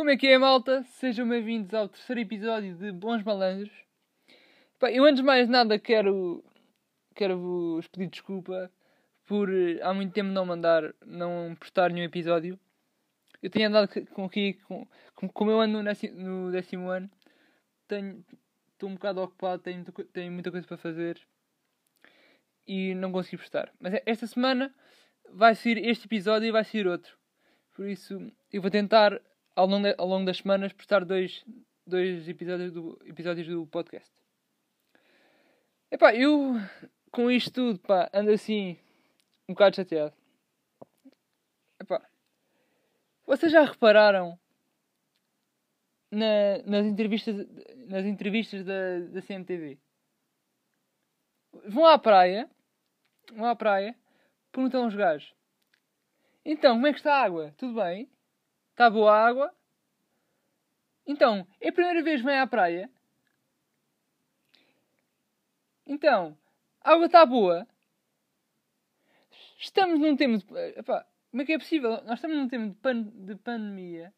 Como é que é, malta? Sejam bem-vindos ao terceiro episódio de Bons Malandros. Pá, eu, antes de mais nada, quero, quero vos pedir desculpa por eh, há muito tempo não mandar, não postar nenhum episódio. Eu tenho andado com aqui, com, como eu ando no décimo, no décimo ano, tenho, estou um bocado ocupado, tenho, tenho muita coisa para fazer e não consegui postar. Mas esta semana vai ser este episódio e vai ser outro. Por isso, eu vou tentar ao longo, de, ao longo das semanas postar dois, dois episódios, do, episódios do podcast. Epá, eu com isto tudo, pá, ando assim um bocado chateado. Epá, vocês já repararam na, nas entrevistas, nas entrevistas da, da CMTV? Vão à praia, vão à praia, perguntam aos gajos: Então, como é que está a água? Tudo bem? Está boa a água? Então, é a primeira vez que vem à praia? Então, a água está boa? Estamos num tempo de... Epá, como é que é possível? Nós estamos num tempo de, pan... de pandemia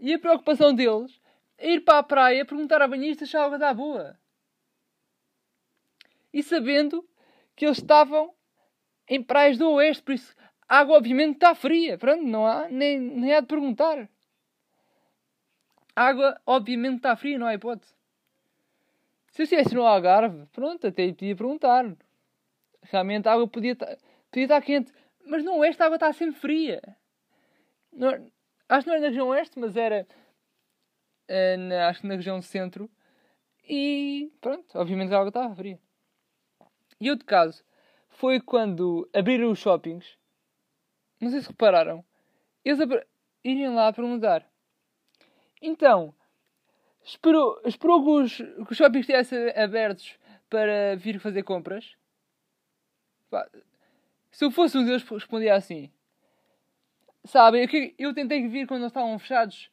e a preocupação deles é ir para a praia perguntar a banhista se a água está boa. E sabendo que eles estavam em praias do oeste, por isso a água obviamente está fria. Pronto, não há, nem, nem há de perguntar. A água obviamente está fria, não há hipótese. Se eu estivesse no Algarve, pronto, até podia perguntar. Realmente a água podia estar, podia estar quente. Mas no oeste a água está sempre fria. Não, acho que não era na região oeste, mas era uh, na, acho que na região centro. E pronto, obviamente a água estava fria. E outro caso foi quando abriram os shoppings não sei se repararam. Eles irem lá perguntar. Então, esperou, esperou que os, que os shoppings estivessem abertos para vir fazer compras? Se eu fosse um deles, respondia assim. Sabem, eu, eu tentei vir quando estavam fechados,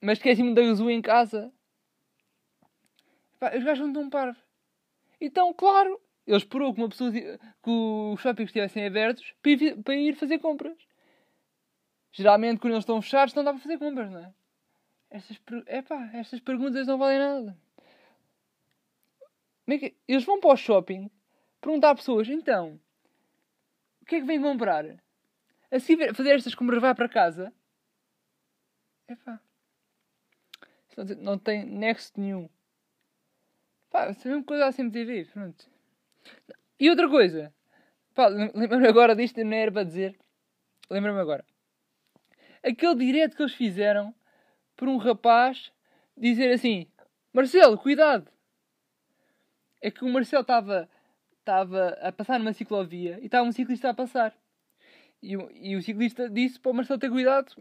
mas esqueci-me da gasolina em casa. Pá, os gajos não estão parvos. Então, claro, ele esperou que uma pessoa que os shoppings estivessem abertos para ir, fazer compras. Geralmente, quando eles estão fechados, não dá para fazer compras, não é? Estas, epá, estas perguntas não valem nada. É eles vão para o shopping perguntar a pessoas: então, o que é que vêm comprar? Assim, fazer estas compras vai para casa? Epá. Não tem nexo nenhum. Pá, é a coisa assim TV, pronto. E outra coisa. Pá, lembro-me agora disto, não era para dizer. Lembro-me agora aquele direto que eles fizeram por um rapaz dizer assim: Marcelo, cuidado! É que o Marcelo estava estava a passar numa ciclovia e estava um ciclista a passar. E, e o ciclista disse para o Marcelo ter cuidado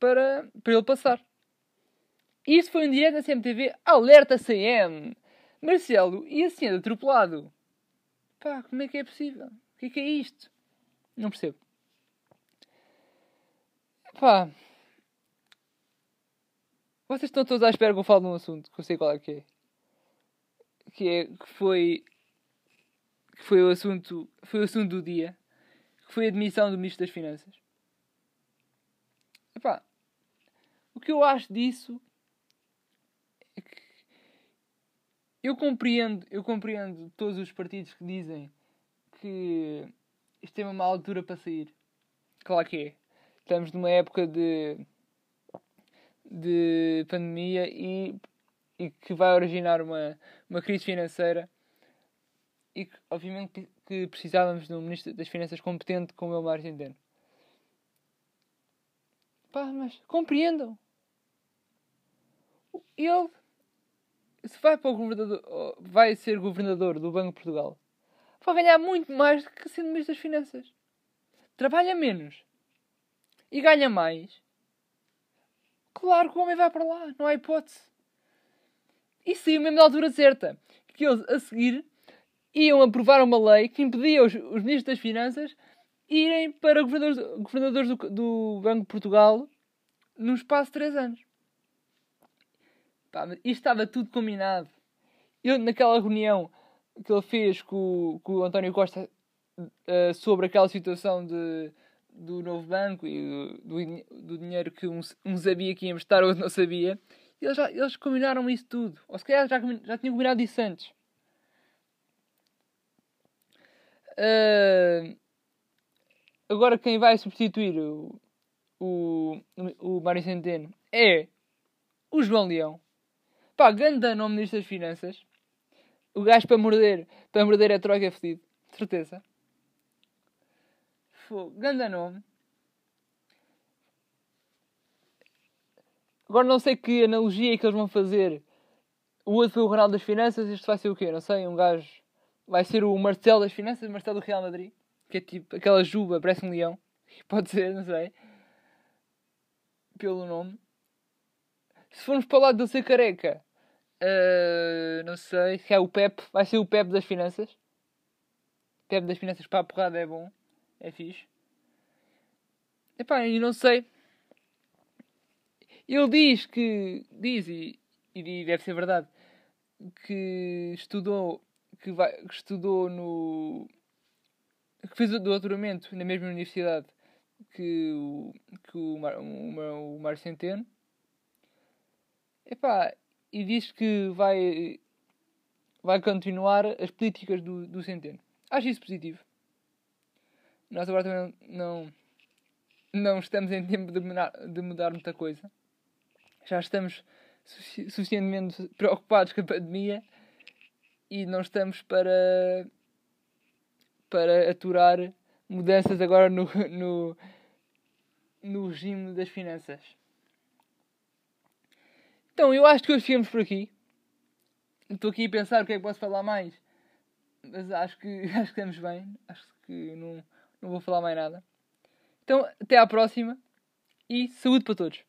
para, para ele passar. Isso foi um direto da CMTV. Alerta CM! Marcelo ia sendo atropelado. Pá, como é que é possível? O que é que é isto? Não percebo. Pá. Vocês estão todos à espera que eu fale num assunto que eu sei qual é que é. Que é que foi. Que foi o assunto. Foi o assunto do dia. Que foi a admissão do Ministro das Finanças. Epá, o que eu acho disso é que eu compreendo, eu compreendo todos os partidos que dizem que isto é uma altura para sair. Claro que é estamos numa época de, de pandemia e, e que vai originar uma, uma crise financeira e que, obviamente, que precisávamos de um Ministro das Finanças competente como o Mário Centeno. Pá, mas compreendam. Ele, se vai para o governador, vai ser governador do Banco de Portugal, vai ganhar muito mais do que sendo Ministro das Finanças. Trabalha menos e ganha mais, claro que o homem vai para lá, não há hipótese. E saiu mesmo na altura certa, que eles a seguir iam aprovar uma lei que impedia os, os ministros das Finanças irem para governadores, governadores do, do, Banco de Portugal num espaço de 3 anos. Pá, isto estava tudo combinado. Eu, naquela reunião que ele fez com, com o António Costa uh, sobre aquela situação de do novo banco e do, do, do dinheiro que um, um sabia que ia emprestar, outro não sabia. Eles, já, eles combinaram isso tudo. Ou se calhar já, já tinham combinado isso antes. Uh, agora quem vai substituir o, o, o Mário Centeno é o João Leão. Pá, grande nome Ministro das Finanças. O gajo para morder, para morder é troca fedido. Certeza. Fogo. Ganda nome. Agora não sei que analogia é que eles vão fazer. O outro foi o Ronaldo das Finanças, este vai ser o quê? Não sei, um gajo. Vai ser o Marcelo das Finanças, Marcelo do Real Madrid. Que é tipo aquela juba, parece um leão. Pode ser, não sei. Pelo nome. Se formos para o lado de ser careca, uh, não sei, se é o Pep, vai ser o Pep das Finanças. Pep das Finanças para a porrada é bom. É fixe. Epá, e não sei. Ele diz que. Diz, e, e deve ser verdade, que estudou. Que, vai, que estudou no. que fez o doutoramento na mesma universidade que o, que o, Mar, o, o Mário Centeno. Epá, e diz que vai. vai continuar as políticas do, do Centeno. Acho isso positivo. Nós agora também não, não estamos em tempo de mudar, de mudar muita coisa. Já estamos suficientemente preocupados com a pandemia e não estamos para, para aturar mudanças agora no, no, no regime das finanças. Então, eu acho que hoje ficamos por aqui. Estou aqui a pensar o que é que posso falar mais. Mas acho que, acho que estamos bem. Acho que não não vou falar mais nada. Então, até à próxima e saúde para todos.